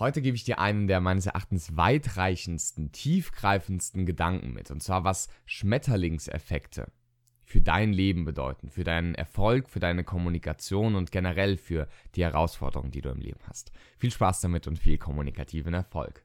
Heute gebe ich dir einen der meines Erachtens weitreichendsten, tiefgreifendsten Gedanken mit. Und zwar, was Schmetterlingseffekte für dein Leben bedeuten, für deinen Erfolg, für deine Kommunikation und generell für die Herausforderungen, die du im Leben hast. Viel Spaß damit und viel kommunikativen Erfolg.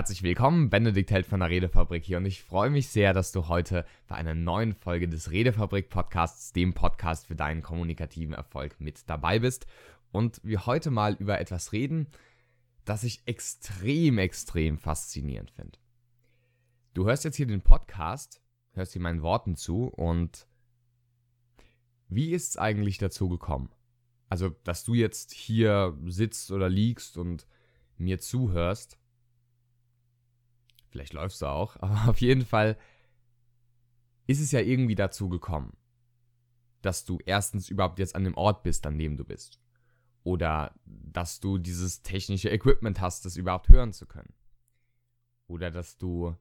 Herzlich willkommen, Benedikt Held von der Redefabrik hier und ich freue mich sehr, dass du heute bei einer neuen Folge des Redefabrik Podcasts, dem Podcast für deinen kommunikativen Erfolg mit dabei bist und wir heute mal über etwas reden, das ich extrem, extrem faszinierend finde. Du hörst jetzt hier den Podcast, hörst hier meinen Worten zu und wie ist es eigentlich dazu gekommen? Also, dass du jetzt hier sitzt oder liegst und mir zuhörst Vielleicht läufst du auch, aber auf jeden Fall ist es ja irgendwie dazu gekommen, dass du erstens überhaupt jetzt an dem Ort bist, an dem du bist. Oder dass du dieses technische Equipment hast, das überhaupt hören zu können. Oder dass du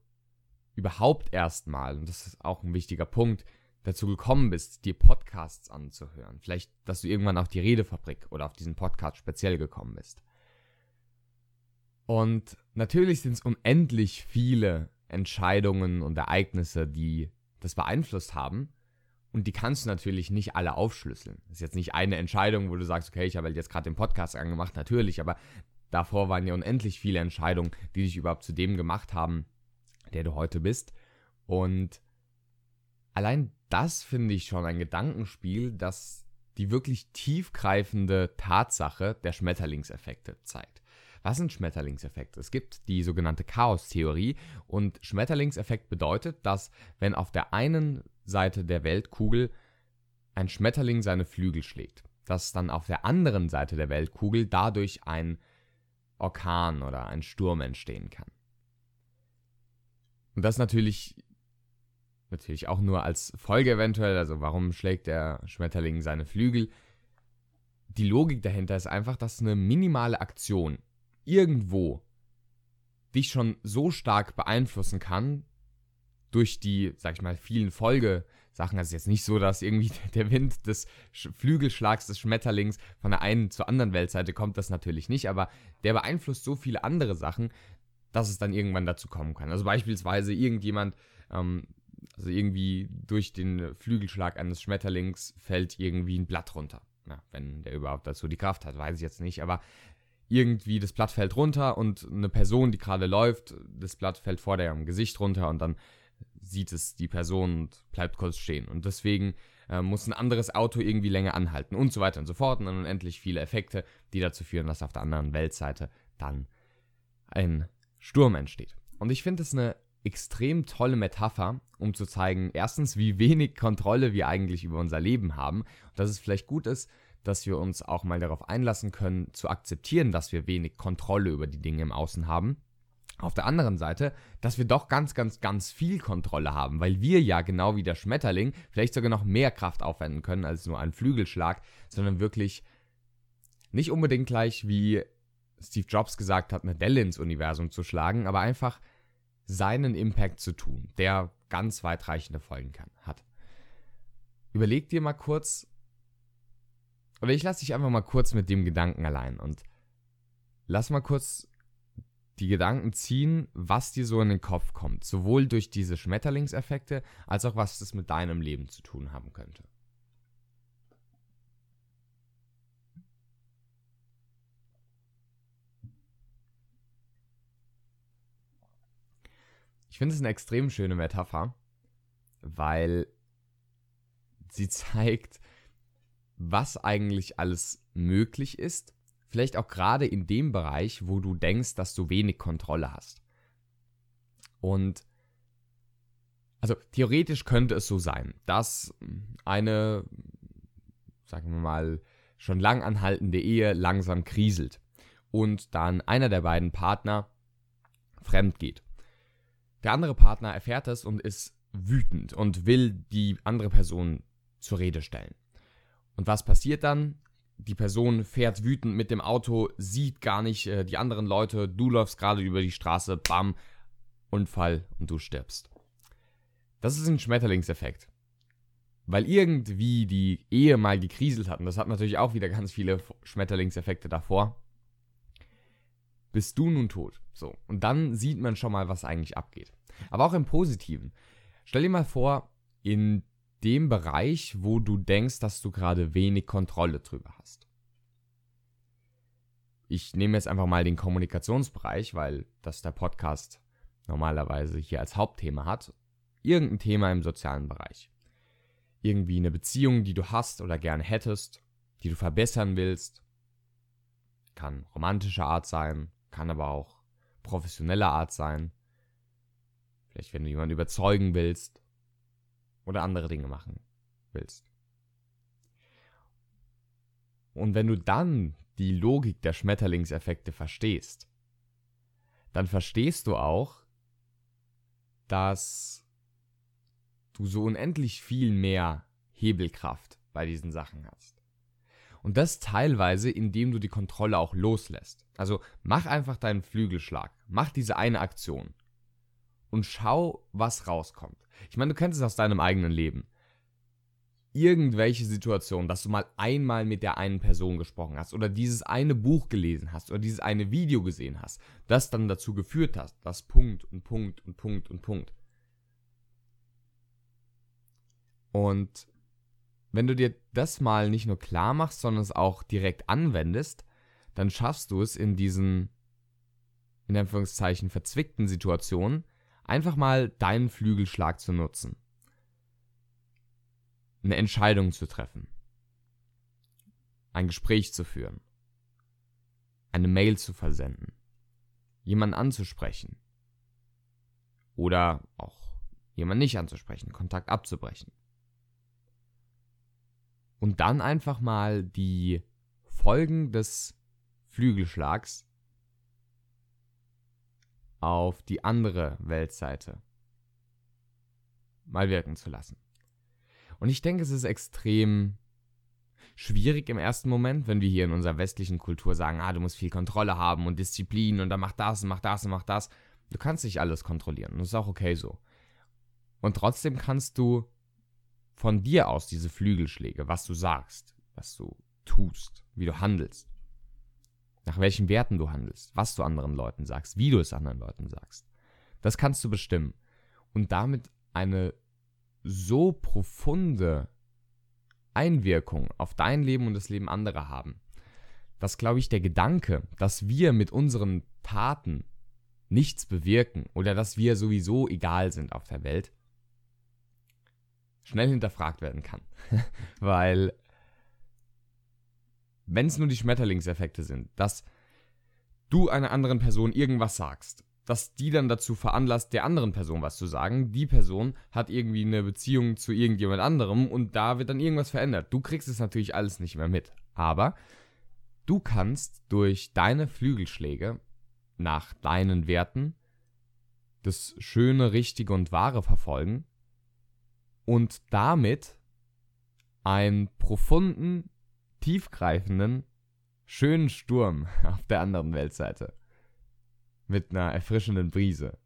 überhaupt erstmal, und das ist auch ein wichtiger Punkt, dazu gekommen bist, dir Podcasts anzuhören. Vielleicht, dass du irgendwann auf die Redefabrik oder auf diesen Podcast speziell gekommen bist. Und natürlich sind es unendlich viele Entscheidungen und Ereignisse, die das beeinflusst haben. Und die kannst du natürlich nicht alle aufschlüsseln. Das ist jetzt nicht eine Entscheidung, wo du sagst, okay, ich habe halt jetzt gerade den Podcast angemacht, natürlich, aber davor waren ja unendlich viele Entscheidungen, die dich überhaupt zu dem gemacht haben, der du heute bist. Und allein das finde ich schon ein Gedankenspiel, das die wirklich tiefgreifende Tatsache der Schmetterlingseffekte zeigt. Was sind Schmetterlingseffekte? Es gibt die sogenannte Chaos-Theorie und Schmetterlingseffekt bedeutet, dass wenn auf der einen Seite der Weltkugel ein Schmetterling seine Flügel schlägt, dass dann auf der anderen Seite der Weltkugel dadurch ein Orkan oder ein Sturm entstehen kann. Und das natürlich natürlich auch nur als Folge eventuell, also warum schlägt der Schmetterling seine Flügel? Die Logik dahinter ist einfach, dass eine minimale Aktion irgendwo dich schon so stark beeinflussen kann durch die, sag ich mal, vielen Folgesachen. Also jetzt nicht so, dass irgendwie der Wind des Flügelschlags des Schmetterlings von der einen zur anderen Weltseite kommt, das natürlich nicht, aber der beeinflusst so viele andere Sachen, dass es dann irgendwann dazu kommen kann. Also beispielsweise irgendjemand, ähm, also irgendwie durch den Flügelschlag eines Schmetterlings fällt irgendwie ein Blatt runter. Ja, wenn der überhaupt dazu die Kraft hat, weiß ich jetzt nicht, aber irgendwie das Blatt fällt runter und eine Person, die gerade läuft, das Blatt fällt vor deren Gesicht runter und dann sieht es die Person und bleibt kurz stehen. Und deswegen äh, muss ein anderes Auto irgendwie länger anhalten und so weiter und so fort. Und dann unendlich viele Effekte, die dazu führen, dass auf der anderen Weltseite dann ein Sturm entsteht. Und ich finde es eine extrem tolle Metapher, um zu zeigen, erstens, wie wenig Kontrolle wir eigentlich über unser Leben haben. Und dass es vielleicht gut ist, dass wir uns auch mal darauf einlassen können, zu akzeptieren, dass wir wenig Kontrolle über die Dinge im Außen haben. Auf der anderen Seite, dass wir doch ganz, ganz, ganz viel Kontrolle haben, weil wir ja genau wie der Schmetterling vielleicht sogar noch mehr Kraft aufwenden können als nur einen Flügelschlag, sondern wirklich nicht unbedingt gleich wie Steve Jobs gesagt hat, eine Delle ins Universum zu schlagen, aber einfach seinen Impact zu tun, der ganz weitreichende Folgen kann, hat. Überleg dir mal kurz, oder ich lasse dich einfach mal kurz mit dem Gedanken allein und lass mal kurz die Gedanken ziehen, was dir so in den Kopf kommt. Sowohl durch diese Schmetterlingseffekte, als auch was das mit deinem Leben zu tun haben könnte. Ich finde es eine extrem schöne Metapher, weil sie zeigt, was eigentlich alles möglich ist. Vielleicht auch gerade in dem Bereich, wo du denkst, dass du wenig Kontrolle hast. Und also theoretisch könnte es so sein, dass eine, sagen wir mal, schon lang anhaltende Ehe langsam kriselt und dann einer der beiden Partner fremd geht. Der andere Partner erfährt es und ist wütend und will die andere Person zur Rede stellen. Und was passiert dann? Die Person fährt wütend mit dem Auto, sieht gar nicht äh, die anderen Leute, du läufst gerade über die Straße, bam, Unfall und du stirbst. Das ist ein Schmetterlingseffekt. Weil irgendwie die Ehe mal gekriselt hat, und das hat natürlich auch wieder ganz viele Schmetterlingseffekte davor, bist du nun tot. So. Und dann sieht man schon mal, was eigentlich abgeht. Aber auch im Positiven. Stell dir mal vor, in dem Bereich, wo du denkst, dass du gerade wenig Kontrolle drüber hast. Ich nehme jetzt einfach mal den Kommunikationsbereich, weil das der Podcast normalerweise hier als Hauptthema hat. Irgendein Thema im sozialen Bereich. Irgendwie eine Beziehung, die du hast oder gerne hättest, die du verbessern willst. Kann romantischer Art sein, kann aber auch professioneller Art sein. Vielleicht, wenn du jemanden überzeugen willst oder andere Dinge machen willst. Und wenn du dann die Logik der Schmetterlingseffekte verstehst, dann verstehst du auch, dass du so unendlich viel mehr Hebelkraft bei diesen Sachen hast. Und das teilweise, indem du die Kontrolle auch loslässt. Also mach einfach deinen Flügelschlag, mach diese eine Aktion und schau, was rauskommt. Ich meine, du kennst es aus deinem eigenen Leben. Irgendwelche Situation, dass du mal einmal mit der einen Person gesprochen hast oder dieses eine Buch gelesen hast oder dieses eine Video gesehen hast, das dann dazu geführt hast, dass Punkt und Punkt und Punkt und Punkt. Und wenn du dir das mal nicht nur klar machst, sondern es auch direkt anwendest, dann schaffst du es in diesen, in Anführungszeichen, verzwickten Situationen, einfach mal deinen Flügelschlag zu nutzen. Eine Entscheidung zu treffen. Ein Gespräch zu führen. Eine Mail zu versenden. Jemanden anzusprechen. Oder auch jemanden nicht anzusprechen, Kontakt abzubrechen. Und dann einfach mal die Folgen des Flügelschlags auf die andere Weltseite mal wirken zu lassen. Und ich denke, es ist extrem schwierig im ersten Moment, wenn wir hier in unserer westlichen Kultur sagen, ah, du musst viel Kontrolle haben und Disziplin und dann mach das und mach das und mach das. Du kannst nicht alles kontrollieren. Und das ist auch okay so. Und trotzdem kannst du von dir aus diese Flügelschläge, was du sagst, was du tust, wie du handelst, nach welchen Werten du handelst, was du anderen Leuten sagst, wie du es anderen Leuten sagst. Das kannst du bestimmen. Und damit eine so profunde Einwirkung auf dein Leben und das Leben anderer haben, dass, glaube ich, der Gedanke, dass wir mit unseren Taten nichts bewirken oder dass wir sowieso egal sind auf der Welt, schnell hinterfragt werden kann. Weil wenn es nur die Schmetterlingseffekte sind, dass du einer anderen Person irgendwas sagst, dass die dann dazu veranlasst, der anderen Person was zu sagen. Die Person hat irgendwie eine Beziehung zu irgendjemand anderem und da wird dann irgendwas verändert. Du kriegst es natürlich alles nicht mehr mit. Aber du kannst durch deine Flügelschläge nach deinen Werten das Schöne, Richtige und Wahre verfolgen und damit einen profunden tiefgreifenden, schönen Sturm auf der anderen Weltseite mit einer erfrischenden Brise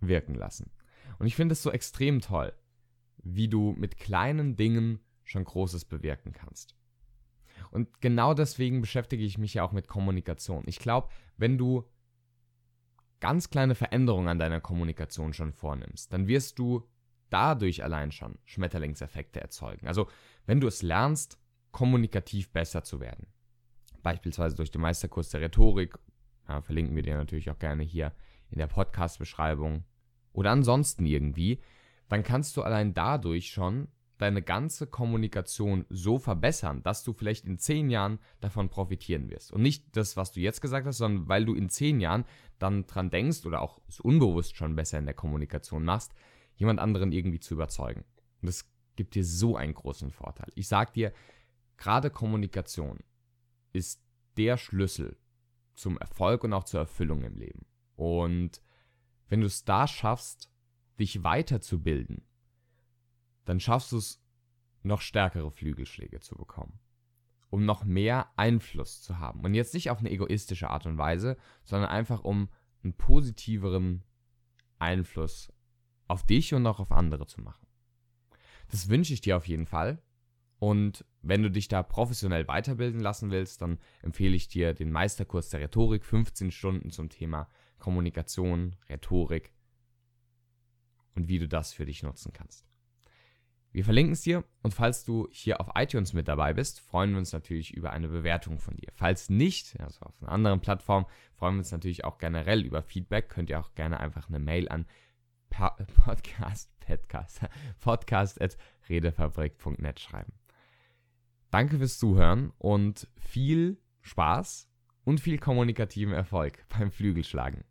wirken lassen. Und ich finde es so extrem toll, wie du mit kleinen Dingen schon Großes bewirken kannst. Und genau deswegen beschäftige ich mich ja auch mit Kommunikation. Ich glaube, wenn du ganz kleine Veränderungen an deiner Kommunikation schon vornimmst, dann wirst du dadurch allein schon Schmetterlingseffekte erzeugen. Also, wenn du es lernst, kommunikativ besser zu werden. Beispielsweise durch den Meisterkurs der Rhetorik. Ja, verlinken wir dir natürlich auch gerne hier in der Podcast-Beschreibung. Oder ansonsten irgendwie. Dann kannst du allein dadurch schon deine ganze Kommunikation so verbessern, dass du vielleicht in zehn Jahren davon profitieren wirst. Und nicht das, was du jetzt gesagt hast, sondern weil du in zehn Jahren dann dran denkst oder auch es unbewusst schon besser in der Kommunikation machst, jemand anderen irgendwie zu überzeugen. Und das gibt dir so einen großen Vorteil. Ich sag dir, Gerade Kommunikation ist der Schlüssel zum Erfolg und auch zur Erfüllung im Leben. Und wenn du es da schaffst, dich weiterzubilden, dann schaffst du es, noch stärkere Flügelschläge zu bekommen. Um noch mehr Einfluss zu haben. Und jetzt nicht auf eine egoistische Art und Weise, sondern einfach um einen positiveren Einfluss auf dich und auch auf andere zu machen. Das wünsche ich dir auf jeden Fall. Und wenn du dich da professionell weiterbilden lassen willst, dann empfehle ich dir den Meisterkurs der Rhetorik, 15 Stunden zum Thema Kommunikation, Rhetorik und wie du das für dich nutzen kannst. Wir verlinken es dir und falls du hier auf iTunes mit dabei bist, freuen wir uns natürlich über eine Bewertung von dir. Falls nicht, also auf einer anderen Plattform, freuen wir uns natürlich auch generell über Feedback. Könnt ihr auch gerne einfach eine Mail an podcast, podcast, podcast at redefabrik.net schreiben. Danke fürs Zuhören und viel Spaß und viel kommunikativen Erfolg beim Flügelschlagen.